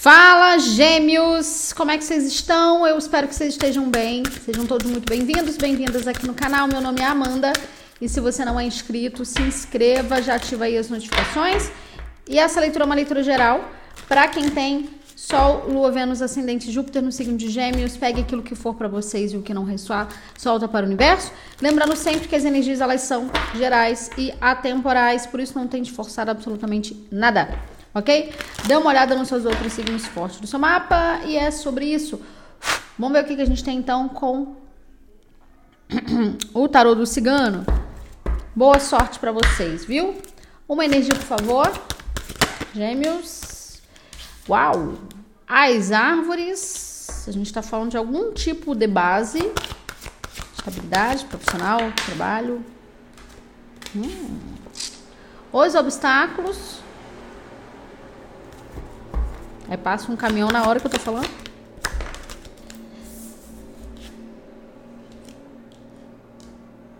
Fala, gêmeos! Como é que vocês estão? Eu espero que vocês estejam bem. Sejam todos muito bem-vindos, bem-vindas aqui no canal. Meu nome é Amanda. E se você não é inscrito, se inscreva, já ativa aí as notificações. E essa leitura é uma leitura geral para quem tem Sol, Lua, Vênus, Ascendente, Júpiter no signo de Gêmeos. Pegue aquilo que for para vocês e o que não ressoar, solta para o universo. Lembrando sempre que as energias elas são gerais e atemporais, por isso não tente forçar absolutamente nada ok? Dê uma olhada nos seus outros signos fortes do seu mapa e é sobre isso. Vamos ver o que, que a gente tem então com o tarô do cigano. Boa sorte para vocês, viu? Uma energia, por favor. Gêmeos. Uau! As árvores. A gente está falando de algum tipo de base. Estabilidade profissional, trabalho. Hum. Os obstáculos. Aí passa um caminhão na hora que eu tô falando.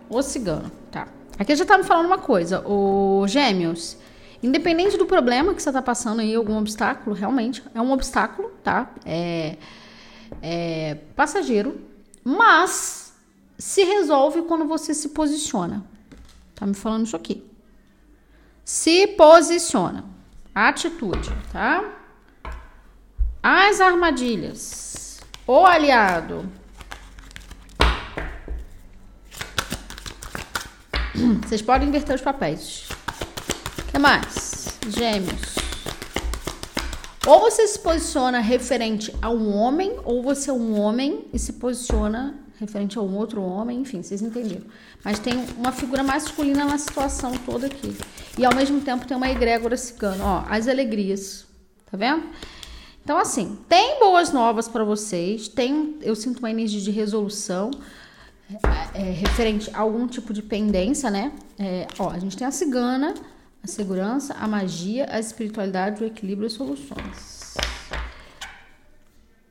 O cigano, tá. Aqui já tá me falando uma coisa, o gêmeos. Independente do problema que você tá passando aí, algum obstáculo, realmente é um obstáculo, tá? É, é passageiro, mas se resolve quando você se posiciona. Tá me falando isso aqui. Se posiciona. Atitude, tá? As armadilhas. O aliado. Vocês podem inverter os papéis. O que mais? Gêmeos. Ou você se posiciona referente a um homem, ou você é um homem e se posiciona referente a um outro homem, enfim, vocês entenderam. Mas tem uma figura masculina na situação toda aqui. E ao mesmo tempo tem uma egrégora cigana, ó, as alegrias. Tá vendo? Então, assim, tem boas novas para vocês, tem, eu sinto uma energia de resolução é, é, referente a algum tipo de pendência, né? É, ó, a gente tem a cigana, a segurança, a magia, a espiritualidade, o equilíbrio e soluções.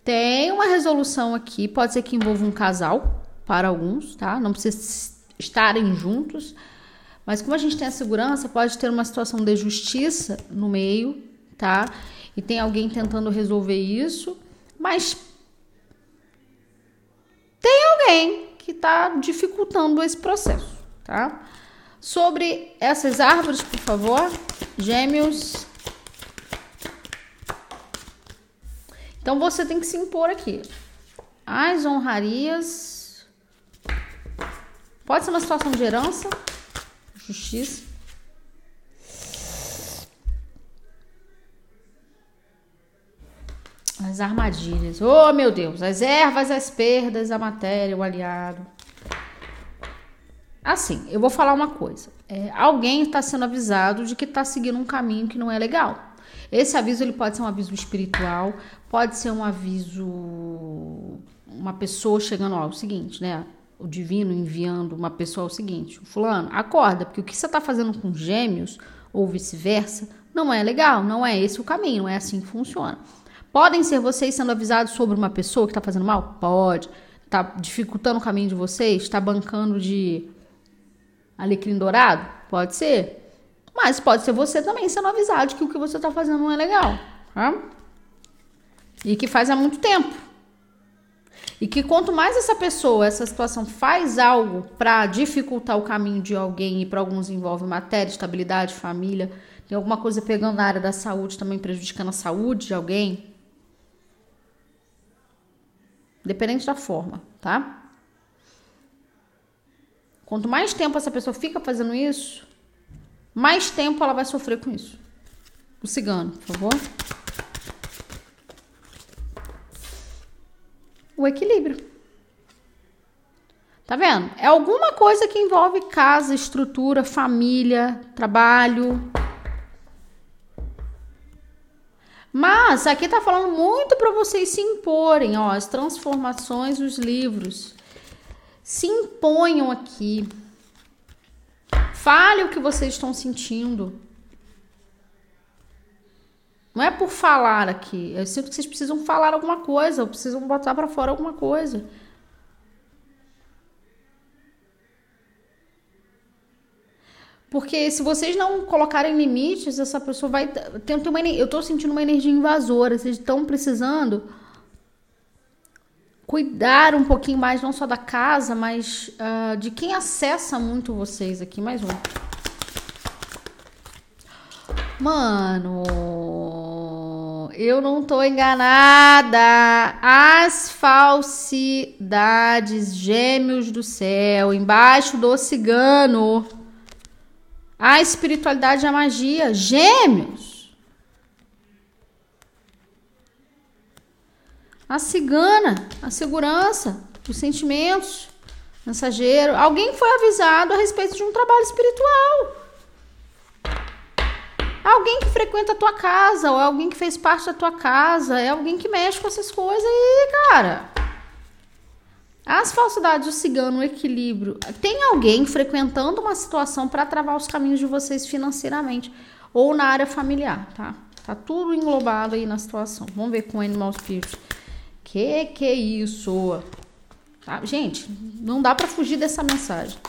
Tem uma resolução aqui, pode ser que envolva um casal, para alguns, tá? Não precisa estarem juntos, mas como a gente tem a segurança, pode ter uma situação de justiça no meio, tá? E tem alguém tentando resolver isso, mas tem alguém que está dificultando esse processo, tá? Sobre essas árvores, por favor, gêmeos. Então você tem que se impor aqui. As honrarias. Pode ser uma situação de herança, justiça. As armadilhas. Oh, meu Deus. As ervas, as perdas, a matéria, o aliado. Assim, eu vou falar uma coisa. É, alguém está sendo avisado de que está seguindo um caminho que não é legal. Esse aviso ele pode ser um aviso espiritual, pode ser um aviso, uma pessoa chegando ao seguinte, né? O divino enviando uma pessoa ao seguinte: Fulano, acorda, porque o que você está fazendo com gêmeos, ou vice-versa, não é legal, não é esse o caminho, não é assim que funciona. Podem ser vocês sendo avisados sobre uma pessoa que está fazendo mal? Pode. Está dificultando o caminho de vocês? Está bancando de alecrim dourado? Pode ser. Mas pode ser você também sendo avisado de que o que você está fazendo não é legal. Tá? E que faz há muito tempo. E que quanto mais essa pessoa, essa situação faz algo para dificultar o caminho de alguém, e para alguns envolve matéria, estabilidade, família, tem alguma coisa pegando na área da saúde, também prejudicando a saúde de alguém, Dependente da forma, tá? Quanto mais tempo essa pessoa fica fazendo isso, mais tempo ela vai sofrer com isso. O cigano, por favor. O equilíbrio. Tá vendo? É alguma coisa que envolve casa, estrutura, família, trabalho, Mas aqui está falando muito para vocês se imporem, ó, as transformações, os livros. Se imponham aqui. Fale o que vocês estão sentindo. Não é por falar aqui. Eu sinto que vocês precisam falar alguma coisa, ou precisam botar para fora alguma coisa. Porque se vocês não colocarem limites, essa pessoa vai ter, uma eu tô sentindo uma energia invasora, vocês estão precisando cuidar um pouquinho mais não só da casa, mas uh, de quem acessa muito vocês aqui, mais um. Mano, eu não tô enganada. As falsidades, gêmeos do céu, embaixo do cigano. A espiritualidade e a magia, gêmeos. A cigana, a segurança, os sentimentos, mensageiro. Alguém foi avisado a respeito de um trabalho espiritual. Alguém que frequenta a tua casa, ou alguém que fez parte da tua casa, é alguém que mexe com essas coisas aí, cara. As falsidades do cigano, o equilíbrio. Tem alguém frequentando uma situação para travar os caminhos de vocês financeiramente ou na área familiar, tá? Tá tudo englobado aí na situação. Vamos ver com o Animal Spirit. Que que é isso? Tá? Gente, não dá para fugir dessa mensagem.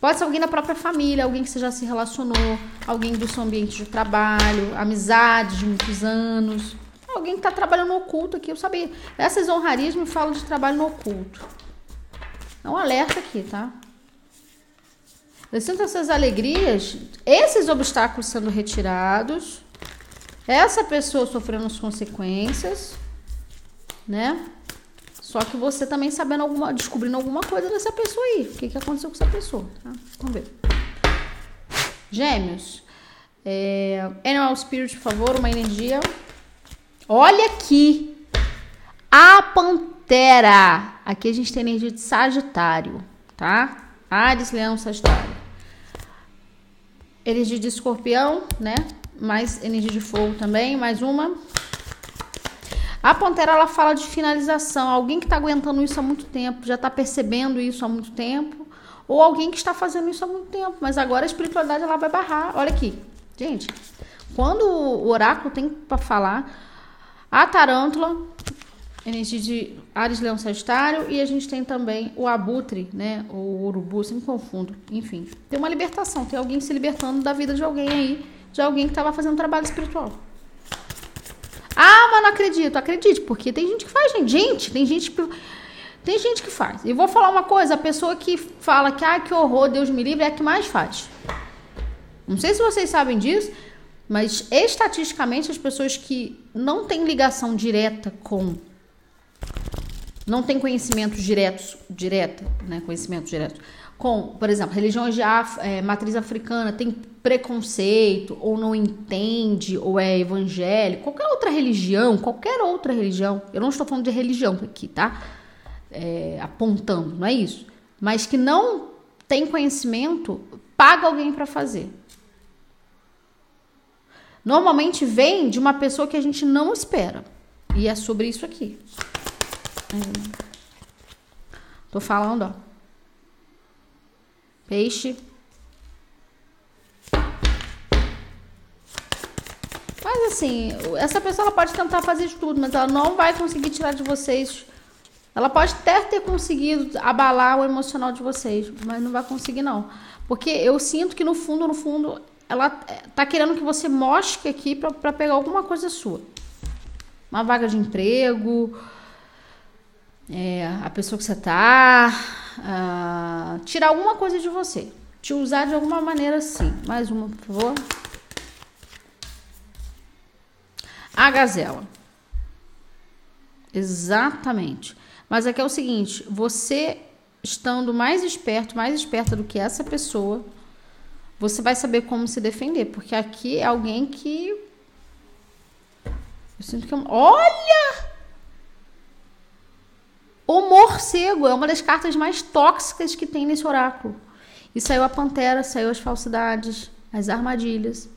Pode ser alguém da própria família, alguém que você já se relacionou, alguém do seu ambiente de trabalho, amizade de muitos anos. Alguém que está trabalhando no oculto aqui, eu sabia. Essas honrarias me falam de trabalho no oculto. É um alerta aqui, tá? Eu sinto essas alegrias, esses obstáculos sendo retirados, essa pessoa sofrendo as consequências, né? Só que você também sabendo alguma, descobrindo alguma coisa dessa pessoa aí. O que, que aconteceu com essa pessoa? Tá? Vamos ver. Gêmeos. É, Animal Spirit, por favor, uma energia. Olha aqui. A Pantera. Aqui a gente tem energia de Sagitário, tá? Ares, Leão, Sagitário. Energia de Escorpião, né? Mais energia de fogo também. Mais uma. A Pantera ela fala de finalização, alguém que está aguentando isso há muito tempo, já está percebendo isso há muito tempo, ou alguém que está fazendo isso há muito tempo, mas agora a espiritualidade ela vai barrar. Olha aqui, gente, quando o oráculo tem para falar, a tarântula, energia de Ares, Leão, Sagitário, e a gente tem também o abutre, né, o urubu, sempre confundo, enfim, tem uma libertação, tem alguém se libertando da vida de alguém aí, de alguém que estava fazendo trabalho espiritual. Ah, mas não acredito. Acredite, porque tem gente que faz, gente. Gente, tem gente que. Tem gente que faz. E vou falar uma coisa: a pessoa que fala que, ah, que horror, Deus me livre, é a que mais faz. Não sei se vocês sabem disso, mas estatisticamente as pessoas que não têm ligação direta com. Não têm conhecimentos diretos, direta, né? Conhecimento direto com, por exemplo, religiões de Af é, matriz africana tem preconceito, ou não entende, ou é evangélico, qualquer outra religião, qualquer outra religião, eu não estou falando de religião aqui, tá? É, apontando, não é isso. Mas que não tem conhecimento, paga alguém para fazer. Normalmente vem de uma pessoa que a gente não espera. E é sobre isso aqui. Tô falando, ó. Peixe. Mas assim, essa pessoa ela pode tentar fazer de tudo, mas ela não vai conseguir tirar de vocês. Ela pode até ter conseguido abalar o emocional de vocês, mas não vai conseguir não. Porque eu sinto que no fundo, no fundo, ela tá querendo que você mostre aqui para pegar alguma coisa sua. Uma vaga de emprego, é, a pessoa que você tá, tirar alguma coisa de você. Te usar de alguma maneira sim. Mais uma, por favor. A gazela. Exatamente. Mas aqui é o seguinte: você estando mais esperto, mais esperta do que essa pessoa, você vai saber como se defender. Porque aqui é alguém que. Eu sinto que. Olha! O morcego é uma das cartas mais tóxicas que tem nesse oráculo. E saiu a pantera, saiu as falsidades, as armadilhas.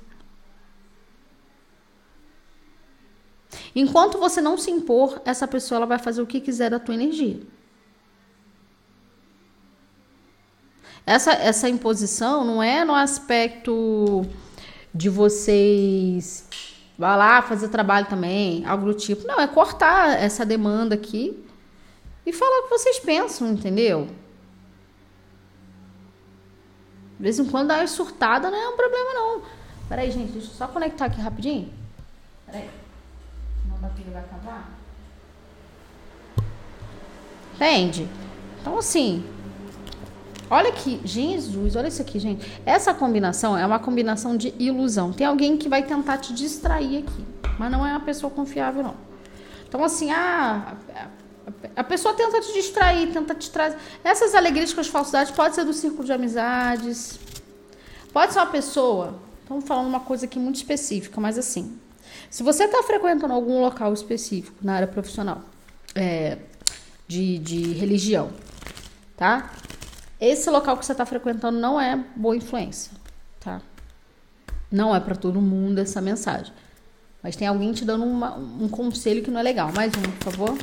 Enquanto você não se impor, essa pessoa ela vai fazer o que quiser da tua energia. Essa, essa imposição não é no aspecto de vocês vá lá fazer trabalho também, algo do tipo. Não, é cortar essa demanda aqui e falar o que vocês pensam, entendeu? vez em quando dá uma surtada, não é um problema não. Peraí, gente, deixa eu só conectar aqui rapidinho. Peraí. Não dá vai acabar. Entende? Então, assim, olha aqui, Jesus, olha isso aqui, gente. Essa combinação é uma combinação de ilusão. Tem alguém que vai tentar te distrair aqui, mas não é uma pessoa confiável, não. Então, assim, ah, a pessoa tenta te distrair, tenta te trazer. Essas alegrias com as falsidades pode ser do círculo de amizades, pode ser uma pessoa. Estamos falando uma coisa aqui muito específica, mas assim, se você está frequentando algum local específico na área profissional, é, de, de religião, tá? Esse local que você está frequentando não é boa influência, tá? Não é para todo mundo essa mensagem. Mas tem alguém te dando uma, um conselho que não é legal. Mais um, por favor.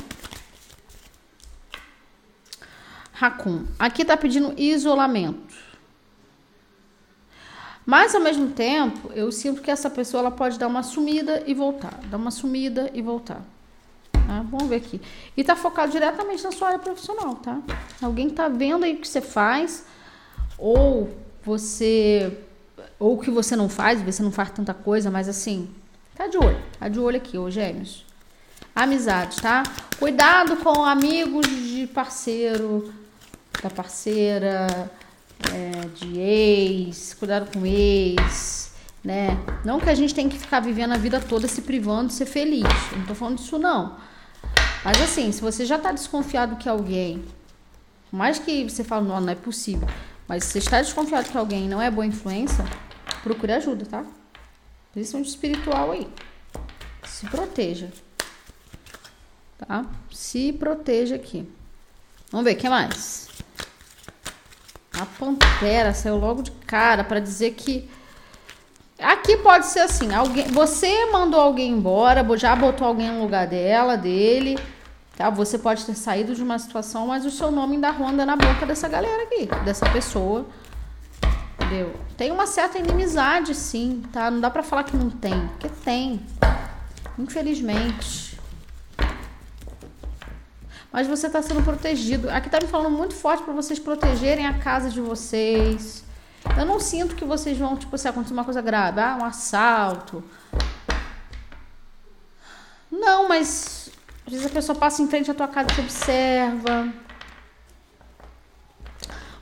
Racun. Aqui tá pedindo isolamento. Mas ao mesmo tempo, eu sinto que essa pessoa ela pode dar uma sumida e voltar, dar uma sumida e voltar. Tá? Vamos ver aqui. E tá focado diretamente na sua área profissional, tá? Alguém tá vendo aí o que você faz, ou você. Ou o que você não faz, você não faz tanta coisa, mas assim, tá de olho. Tá de olho aqui, ô gêmeos. Amizades, tá? Cuidado com amigos de parceiro, da parceira, é, de ex, cuidado com ex, né? Não que a gente tem que ficar vivendo a vida toda se privando de ser feliz. Eu não tô falando disso, não. Mas assim, se você já está desconfiado que alguém, mais que você fale, não, não é possível, mas se você está desconfiado que alguém não é boa influência, procure ajuda, tá? Principalmente espiritual aí. Se proteja. Tá? Se proteja aqui. Vamos ver, o que mais? A pantera saiu logo de cara para dizer que Aqui pode ser assim, alguém, você mandou alguém embora, já botou alguém no lugar dela, dele, tá? Você pode ter saído de uma situação, mas o seu nome ainda ronda na boca dessa galera aqui, dessa pessoa. Entendeu? Tem uma certa inimizade, sim, tá? Não dá pra falar que não tem, porque tem. Infelizmente. Mas você tá sendo protegido. Aqui tá me falando muito forte para vocês protegerem a casa de vocês eu não sinto que vocês vão, tipo, se acontecer uma coisa grave, ah, um assalto. Não, mas às vezes a pessoa passa em frente à tua casa e te observa.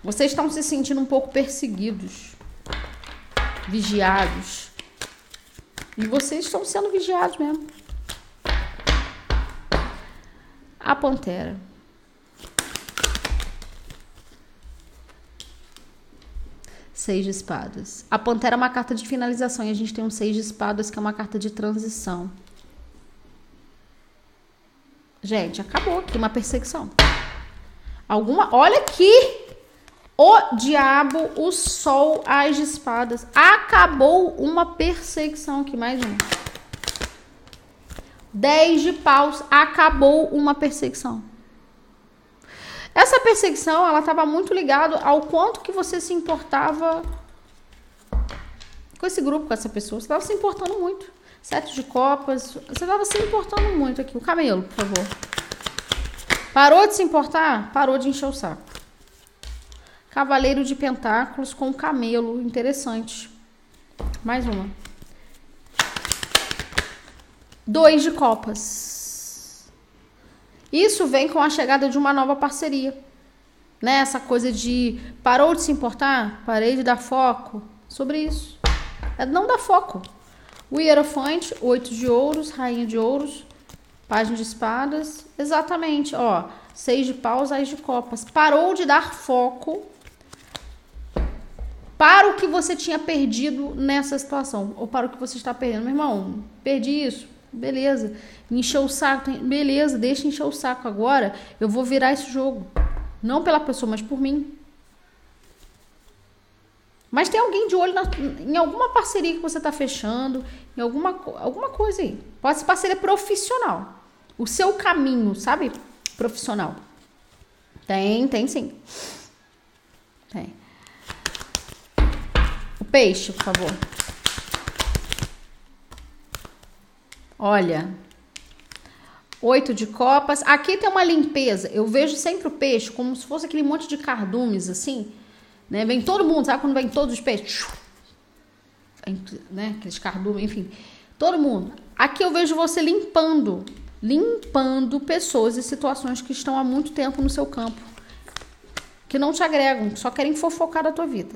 Vocês estão se sentindo um pouco perseguidos, vigiados. E vocês estão sendo vigiados mesmo. A pantera. Seis de espadas. A pantera é uma carta de finalização e a gente tem um seis de espadas que é uma carta de transição. Gente, acabou aqui uma perseguição. Alguma. Olha aqui! O diabo, o sol, as espadas. Acabou uma perseguição aqui. Mais um. Dez de paus. Acabou uma perseguição. Essa perseguição, ela estava muito ligada ao quanto que você se importava com esse grupo, com essa pessoa. Você estava se importando muito. Sete de copas, você estava se importando muito aqui. O camelo, por favor. Parou de se importar? Parou de encher o saco. Cavaleiro de pentáculos com camelo, interessante. Mais uma. Dois de copas. Isso vem com a chegada de uma nova parceria. Né? Essa coisa de parou de se importar, parei de dar foco sobre isso. É não dar foco. O hierofante, oito de ouros, rainha de ouros, página de espadas, exatamente, ó, seis de paus, ais de copas. Parou de dar foco para o que você tinha perdido nessa situação, ou para o que você está perdendo. Meu irmão, perdi isso, beleza encheu o saco, beleza, deixa encher o saco agora, eu vou virar esse jogo. Não pela pessoa, mas por mim. Mas tem alguém de olho na, em alguma parceria que você está fechando, em alguma, alguma coisa aí. Pode ser parceria profissional. O seu caminho, sabe? Profissional. Tem, tem sim. Tem. O peixe, por favor. Olha, Oito de copas. Aqui tem uma limpeza. Eu vejo sempre o peixe como se fosse aquele monte de cardumes, assim. Né? Vem todo mundo, sabe quando vem todos os peixes? Né? Aqueles cardumes, enfim. Todo mundo. Aqui eu vejo você limpando, limpando pessoas e situações que estão há muito tempo no seu campo, que não te agregam, só querem fofocar da tua vida.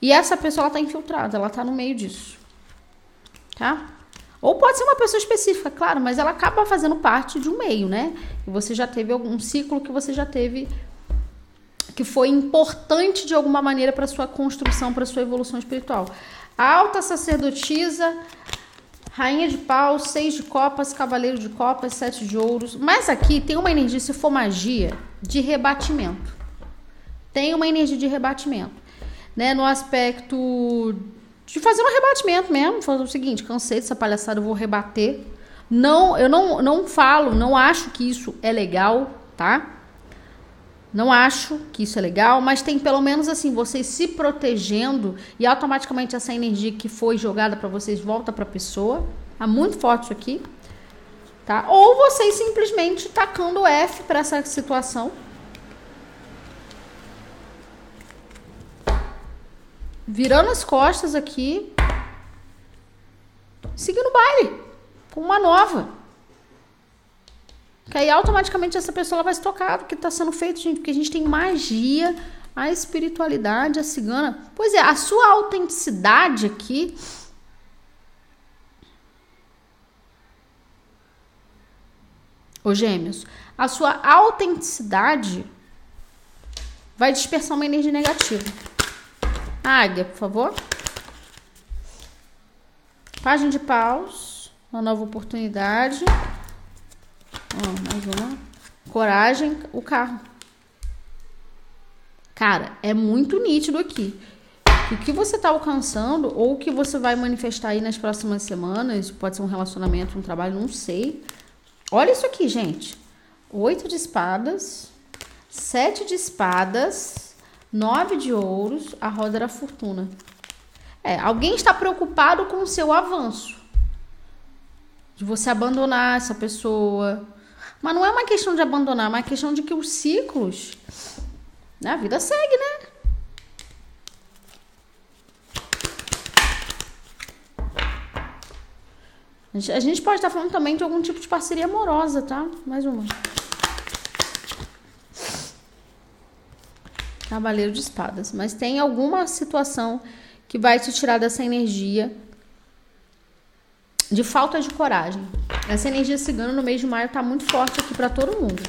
E essa pessoa ela tá infiltrada, ela tá no meio disso. Tá? Ou pode ser uma pessoa específica, claro, mas ela acaba fazendo parte de um meio, né? Você já teve algum ciclo que você já teve que foi importante de alguma maneira para sua construção, para sua evolução espiritual. Alta sacerdotisa, rainha de paus, seis de copas, cavaleiro de copas, sete de ouros. Mas aqui tem uma energia, se for magia, de rebatimento. Tem uma energia de rebatimento, né? No aspecto de fazer um rebatimento mesmo, fazer o seguinte, cansei dessa palhaçada, eu vou rebater. Não, eu não, não falo, não acho que isso é legal, tá? Não acho que isso é legal, mas tem pelo menos assim, vocês se protegendo e automaticamente essa energia que foi jogada para vocês volta para a pessoa. Tá muito forte isso aqui. Tá? Ou vocês simplesmente tacando F para essa situação virando as costas aqui, seguindo o baile, com uma nova. Que aí automaticamente essa pessoa vai se tocar do que está sendo feito, gente, porque a gente tem magia, a espiritualidade, a cigana. Pois é, a sua autenticidade aqui. Ô gêmeos, a sua autenticidade vai dispersar uma energia negativa. Águia, por favor. Página de paus. Uma nova oportunidade. Ó, mais uma. Coragem, o carro. Cara, é muito nítido aqui. O que você está alcançando ou o que você vai manifestar aí nas próximas semanas, pode ser um relacionamento, um trabalho, não sei. Olha isso aqui, gente. Oito de espadas, sete de espadas, Nove de ouros, a roda da fortuna. É, alguém está preocupado com o seu avanço. De você abandonar essa pessoa. Mas não é uma questão de abandonar, é uma questão de que os ciclos. Né, a vida segue, né? A gente pode estar falando também de algum tipo de parceria amorosa, tá? Mais uma. Cavaleiro de espadas. Mas tem alguma situação que vai te tirar dessa energia de falta de coragem. Essa energia cigana no mês de maio tá muito forte aqui para todo mundo.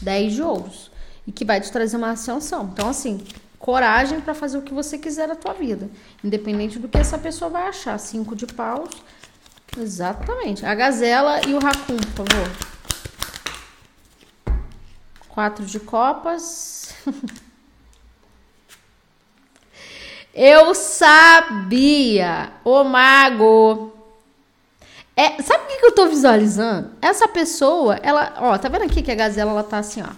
10 de ouros. E que vai te trazer uma ascensão. Então, assim, coragem para fazer o que você quiser da tua vida. Independente do que essa pessoa vai achar. Cinco de paus. Exatamente. A gazela e o racun, por favor. Quatro de copas. Eu sabia, o mago. É, sabe o que, que eu tô visualizando? Essa pessoa, ela, ó, tá vendo aqui que a gazela ela tá assim, ó.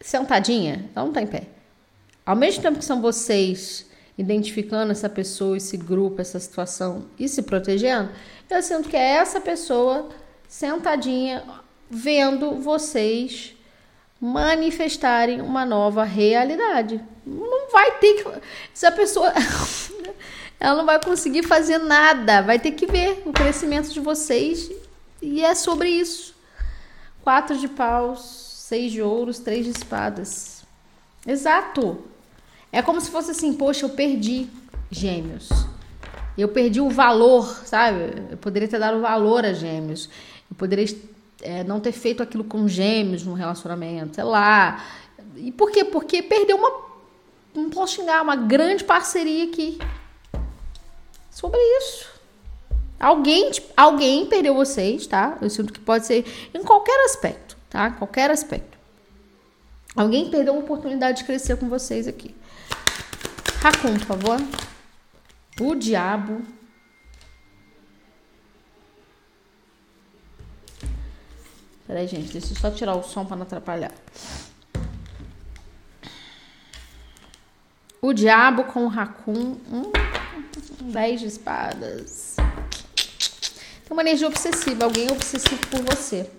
Sentadinha, ela não tá em pé. Ao mesmo tempo que são vocês identificando essa pessoa, esse grupo, essa situação e se protegendo, eu sinto que é essa pessoa sentadinha vendo vocês manifestarem uma nova realidade. Não vai ter que. Essa pessoa. ela não vai conseguir fazer nada. Vai ter que ver o crescimento de vocês. E é sobre isso. Quatro de paus, seis de ouros, três de espadas. Exato. É como se fosse assim, poxa, eu perdi gêmeos. Eu perdi o valor, sabe? Eu poderia ter dado valor a gêmeos. Eu poderia é, não ter feito aquilo com gêmeos no relacionamento, sei lá. E por quê? Porque perdeu uma. Não posso xingar, uma grande parceria aqui. Sobre isso. Alguém, alguém perdeu vocês, tá? Eu sinto que pode ser em qualquer aspecto, tá? Qualquer aspecto. Alguém perdeu uma oportunidade de crescer com vocês aqui. Racun, por favor. O diabo Peraí, gente, deixa eu só tirar o som para não atrapalhar. O diabo com o racun. Hum, 10 de espadas. Tem uma energia obsessiva. Alguém é obsessivo por você.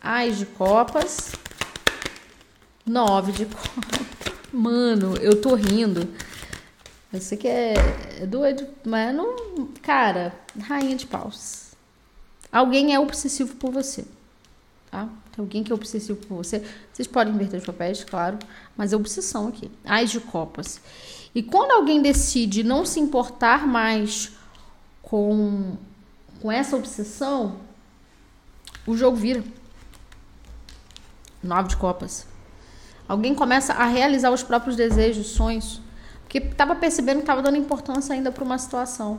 Ais de copas. Nove de copas. Mano, eu tô rindo. Eu sei que é doido, mas não. Cara, rainha de paus. Alguém é obsessivo por você. Tá? Tem alguém que é obsessivo por você. Vocês podem inverter os papéis, claro, mas é obsessão aqui. Ais de copas. E quando alguém decide não se importar mais com, com essa obsessão, o jogo vira. Nove de copas. Alguém começa a realizar os próprios desejos, sonhos, porque estava percebendo que estava dando importância ainda para uma situação.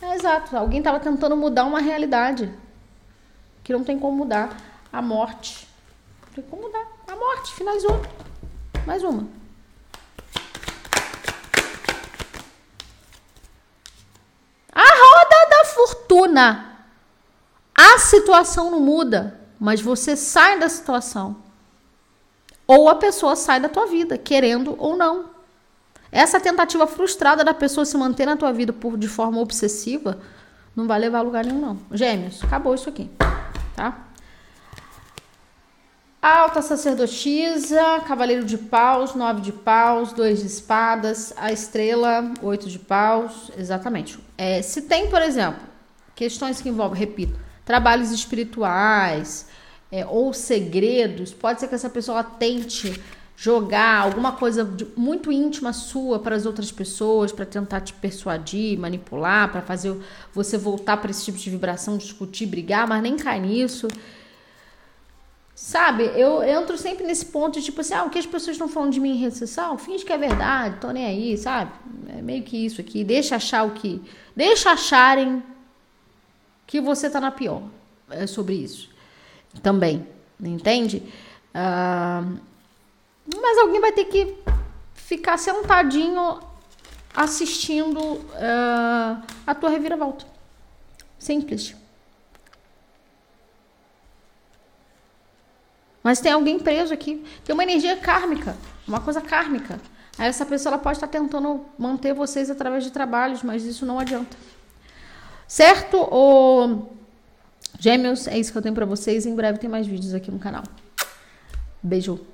É exato. Alguém estava tentando mudar uma realidade que não tem como mudar. A morte. Tem como mudar. A morte. Finalizou. Mais uma. A roda da fortuna. A situação não muda, mas você sai da situação. Ou a pessoa sai da tua vida, querendo ou não. Essa tentativa frustrada da pessoa se manter na tua vida por, de forma obsessiva não vai levar a lugar nenhum, não. Gêmeos, acabou isso aqui, tá? Alta sacerdotisa, cavaleiro de paus, nove de paus, dois de espadas, a estrela, oito de paus, exatamente. É, se tem, por exemplo, questões que envolvem, repito, trabalhos espirituais é, ou segredos, pode ser que essa pessoa tente jogar alguma coisa muito íntima sua para as outras pessoas, para tentar te persuadir, manipular, para fazer você voltar para esse tipo de vibração, discutir, brigar, mas nem cai nisso. Sabe, eu entro sempre nesse ponto de tipo assim, ah, o que as pessoas estão falando de mim em rede social, finge que é verdade, tô nem aí, sabe? É meio que isso aqui, deixa achar o que. Deixa acharem que você tá na pior. É sobre isso. Também, entende? Uh, mas alguém vai ter que ficar sentadinho assistindo uh, a tua reviravolta. Simples. Mas tem alguém preso aqui. Tem uma energia kármica, uma coisa kármica. Aí essa pessoa ela pode estar tentando manter vocês através de trabalhos, mas isso não adianta. Certo? O Gêmeos, é isso que eu tenho para vocês. Em breve tem mais vídeos aqui no canal. Beijo.